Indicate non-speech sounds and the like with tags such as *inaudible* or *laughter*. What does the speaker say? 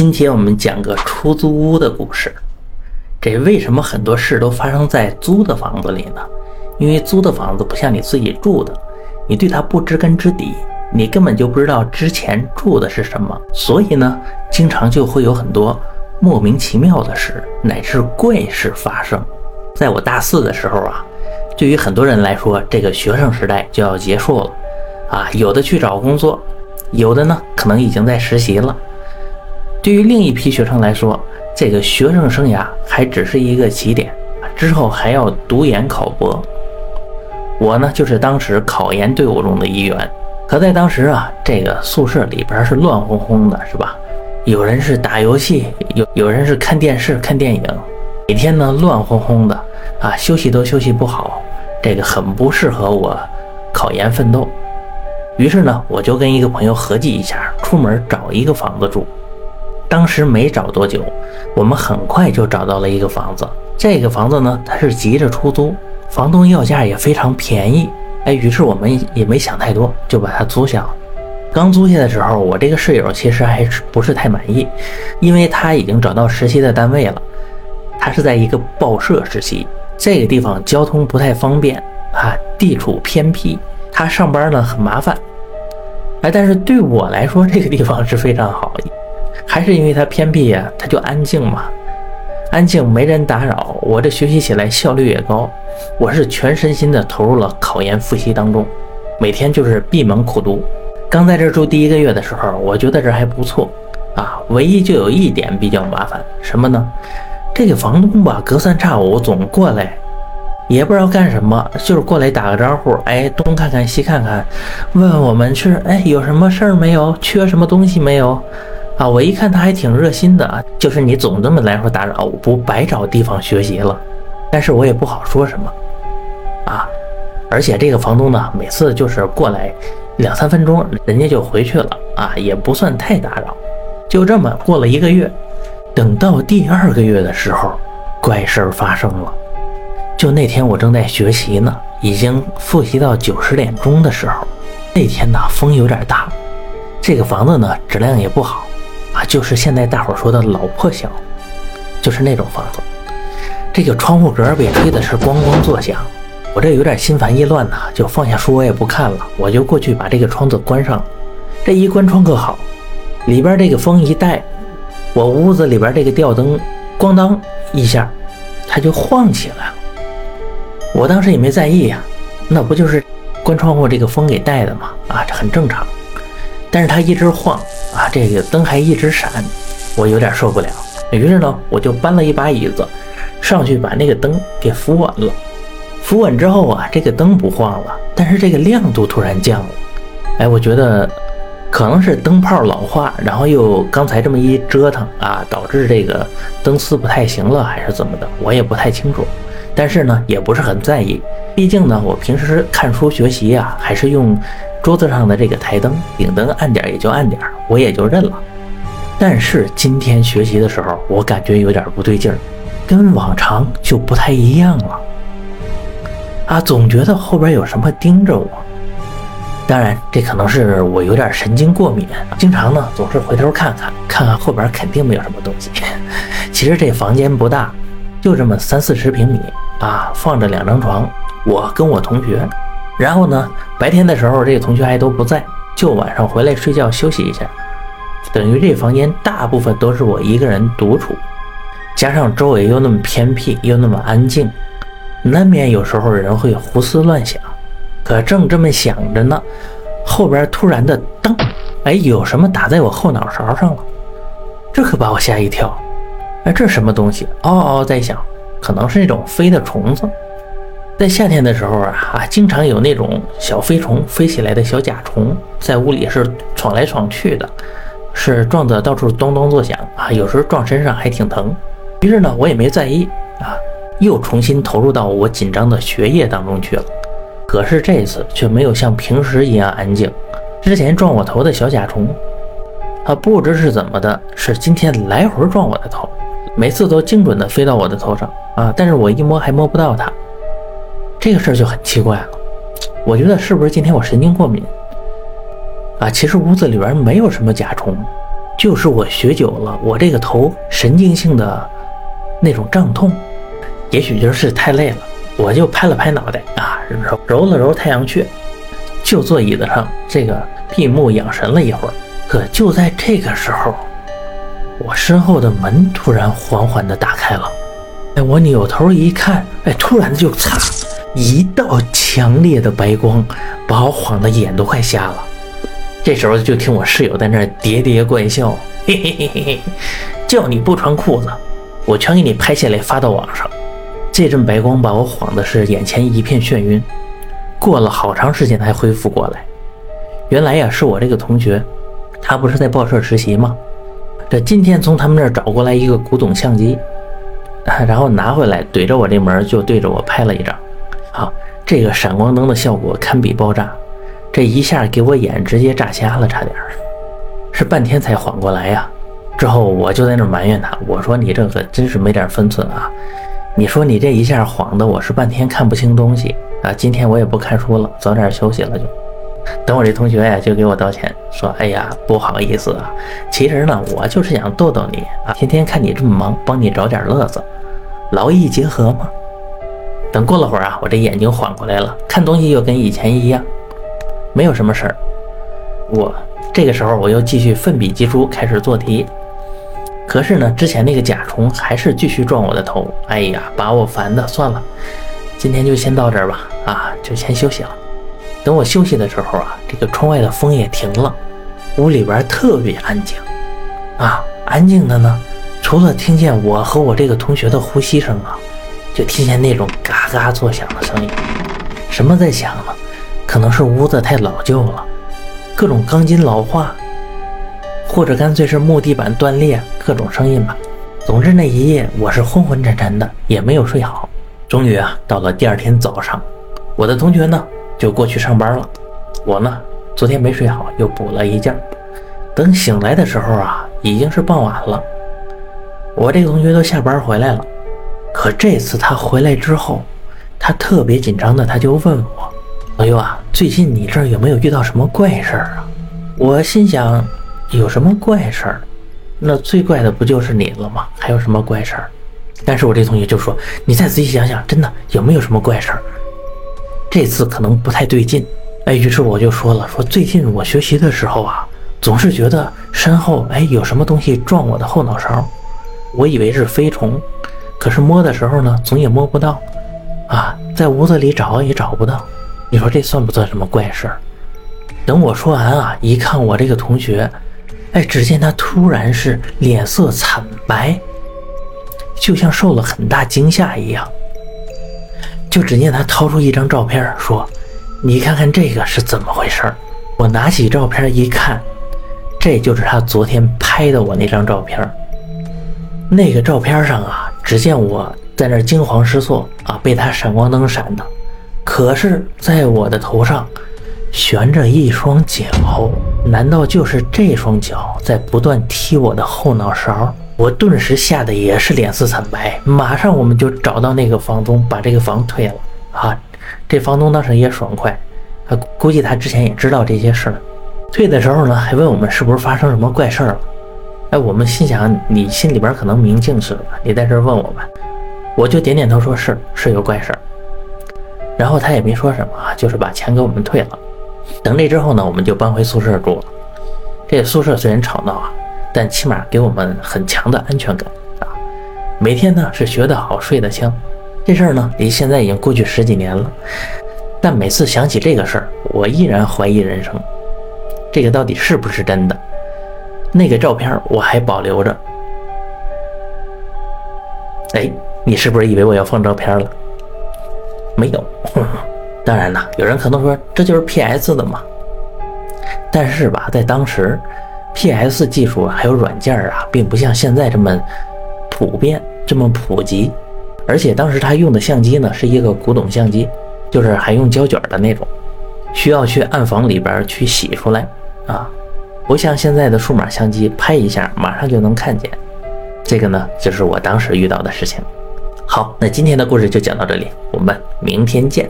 今天我们讲个出租屋的故事。这为什么很多事都发生在租的房子里呢？因为租的房子不像你自己住的，你对它不知根知底，你根本就不知道之前住的是什么，所以呢，经常就会有很多莫名其妙的事乃至怪事发生。在我大四的时候啊，对于很多人来说，这个学生时代就要结束了啊，有的去找工作，有的呢可能已经在实习了。对于另一批学生来说，这个学生生涯还只是一个起点，之后还要读研考博。我呢，就是当时考研队伍中的一员。可在当时啊，这个宿舍里边是乱哄哄的，是吧？有人是打游戏，有有人是看电视、看电影，每天呢乱哄哄的啊，休息都休息不好，这个很不适合我考研奋斗。于是呢，我就跟一个朋友合计一下，出门找一个房子住。当时没找多久，我们很快就找到了一个房子。这个房子呢，它是急着出租，房东要价也非常便宜。哎，于是我们也没想太多，就把它租下了。刚租下的时候，我这个室友其实还是不是太满意，因为他已经找到实习的单位了。他是在一个报社实习，这个地方交通不太方便啊，地处偏僻，他上班呢很麻烦。哎，但是对我来说，这个地方是非常好。还是因为它偏僻呀，它就安静嘛，安静没人打扰，我这学习起来效率也高。我是全身心的投入了考研复习当中，每天就是闭门苦读。刚在这住第一个月的时候，我觉得这还不错啊，唯一就有一点比较麻烦，什么呢？这个房东吧，隔三差五总过来，也不知道干什么，就是过来打个招呼，哎，东看看西看看，问问我们是哎有什么事儿没有，缺什么东西没有。啊，我一看他还挺热心的啊，就是你总这么来回打扰，我不白找地方学习了。但是我也不好说什么啊，而且这个房东呢，每次就是过来两三分钟，人家就回去了啊，也不算太打扰。就这么过了一个月，等到第二个月的时候，怪事儿发生了。就那天我正在学习呢，已经复习到九十点钟的时候，那天呢风有点大，这个房子呢质量也不好。就是现在大伙说的老破小，就是那种房子。这个窗户格被吹的是咣咣作响，我这有点心烦意乱呐，就放下书我也不看了，我就过去把这个窗子关上。这一关窗可好，里边这个风一带，我屋子里边这个吊灯咣当一下，它就晃起来了。我当时也没在意呀，那不就是关窗户这个风给带的吗？啊，这很正常。但是它一直晃啊，这个灯还一直闪，我有点受不了。于是呢，我就搬了一把椅子上去，把那个灯给扶稳了。扶稳之后啊，这个灯不晃了，但是这个亮度突然降了。哎，我觉得可能是灯泡老化，然后又刚才这么一折腾啊，导致这个灯丝不太行了，还是怎么的，我也不太清楚。但是呢，也不是很在意，毕竟呢，我平时看书学习啊，还是用。桌子上的这个台灯，顶灯暗点也就暗点，我也就认了。但是今天学习的时候，我感觉有点不对劲儿，跟往常就不太一样了。啊，总觉得后边有什么盯着我。当然，这可能是我有点神经过敏，经常呢总是回头看看，看看后边肯定没有什么东西。*laughs* 其实这房间不大，就这么三四十平米啊，放着两张床，我跟我同学。然后呢，白天的时候这个同学还都不在，就晚上回来睡觉休息一下，等于这房间大部分都是我一个人独处，加上周围又那么偏僻又那么安静，难免有时候人会胡思乱想。可正这么想着呢，后边突然的噔，哎，有什么打在我后脑勺上了，这可把我吓一跳。哎，这什么东西？嗷嗷在响，可能是那种飞的虫子。在夏天的时候啊啊，经常有那种小飞虫飞起来的小甲虫在屋里是闯来闯去的，是撞得到处咚咚作响啊，有时候撞身上还挺疼。于是呢，我也没在意啊，又重新投入到我紧张的学业当中去了。可是这次却没有像平时一样安静。之前撞我头的小甲虫，它不知是怎么的，是今天来回撞我的头，每次都精准的飞到我的头上啊，但是我一摸还摸不到它。这个事儿就很奇怪了，我觉得是不是今天我神经过敏啊？其实屋子里边没有什么甲虫，就是我学久了，我这个头神经性的那种胀痛，也许就是太累了，我就拍了拍脑袋啊，揉揉了揉太阳穴，就坐椅子上这个闭目养神了一会儿。可就在这个时候，我身后的门突然缓缓地打开了。哎，我扭头一看，哎，突然就擦，一道强烈的白光把我晃得眼都快瞎了。这时候就听我室友在那喋喋怪笑，嘿 *laughs* 嘿嘿嘿嘿，叫你不穿裤子，我全给你拍下来发到网上。这阵白光把我晃的是眼前一片眩晕，过了好长时间才恢复过来。原来呀，是我这个同学，他不是在报社实习吗？这今天从他们那儿找过来一个古董相机，*laughs* 然后拿回来怼着我这门就对着我拍了一张。好，这个闪光灯的效果堪比爆炸。这一下给我眼直接炸瞎了，差点儿，*laughs* 是半天才缓过来呀。之后我就在那埋怨他，我说你这可真是没点分寸啊！你说你这一下晃的我是半天看不清东西啊！今天我也不看书了，早点休息了就。等我这同学呀就给我道歉，说哎呀不好意思啊，其实呢我就是想逗逗你啊，天天看你这么忙，帮你找点乐子，劳逸结合嘛。等过了会儿啊，我这眼睛缓过来了，看东西又跟以前一样。没有什么事儿，我这个时候我又继续奋笔疾书开始做题，可是呢，之前那个甲虫还是继续撞我的头，哎呀，把我烦的，算了，今天就先到这儿吧，啊，就先休息了。等我休息的时候啊，这个窗外的风也停了，屋里边特别安静，啊，安静的呢，除了听见我和我这个同学的呼吸声啊，就听见那种嘎嘎作响的声音，什么在响呢？可能是屋子太老旧了，各种钢筋老化，或者干脆是木地板断裂，各种声音吧。总之那一夜我是昏昏沉沉的，也没有睡好。终于啊，到了第二天早上，我的同学呢就过去上班了，我呢昨天没睡好，又补了一觉。等醒来的时候啊，已经是傍晚了。我这个同学都下班回来了，可这次他回来之后，他特别紧张的，他就问我。朋友啊，最近你这儿有没有遇到什么怪事儿啊？我心想，有什么怪事儿？那最怪的不就是你了吗？还有什么怪事儿？但是我这同学就说，你再仔细想想，真的有没有什么怪事儿？这次可能不太对劲。哎，于是我就说了，说最近我学习的时候啊，总是觉得身后哎有什么东西撞我的后脑勺，我以为是飞虫，可是摸的时候呢，总也摸不到，啊，在屋子里找也找不到。你说这算不算什么怪事儿？等我说完啊，一看我这个同学，哎，只见他突然是脸色惨白，就像受了很大惊吓一样。就只见他掏出一张照片，说：“你看看这个是怎么回事？”我拿起照片一看，这就是他昨天拍的我那张照片。那个照片上啊，只见我在那惊慌失措啊，被他闪光灯闪的。可是，在我的头上悬着一双脚，难道就是这双脚在不断踢我的后脑勺？我顿时吓得也是脸色惨白，马上我们就找到那个房东，把这个房退了。啊，这房东当时也爽快，他，估计他之前也知道这些事儿。退的时候呢，还问我们是不是发生什么怪事儿了？哎，我们心想你心里边可能明镜似的，你在这问我们，我就点点头说是是有怪事儿。然后他也没说什么啊，就是把钱给我们退了。等这之后呢，我们就搬回宿舍住了。这宿舍虽然吵闹啊，但起码给我们很强的安全感啊。每天呢是学得好，睡得香。这事儿呢离现在已经过去十几年了，但每次想起这个事儿，我依然怀疑人生。这个到底是不是真的？那个照片我还保留着。哎，你是不是以为我要放照片了？没有，*laughs* 当然了，有人可能说这就是 P.S. 的嘛。但是吧，在当时，P.S. 技术还有软件啊，并不像现在这么普遍、这么普及。而且当时他用的相机呢，是一个古董相机，就是还用胶卷的那种，需要去暗房里边去洗出来啊，不像现在的数码相机，拍一下马上就能看见。这个呢，就是我当时遇到的事情。好，那今天的故事就讲到这里，我们明天见。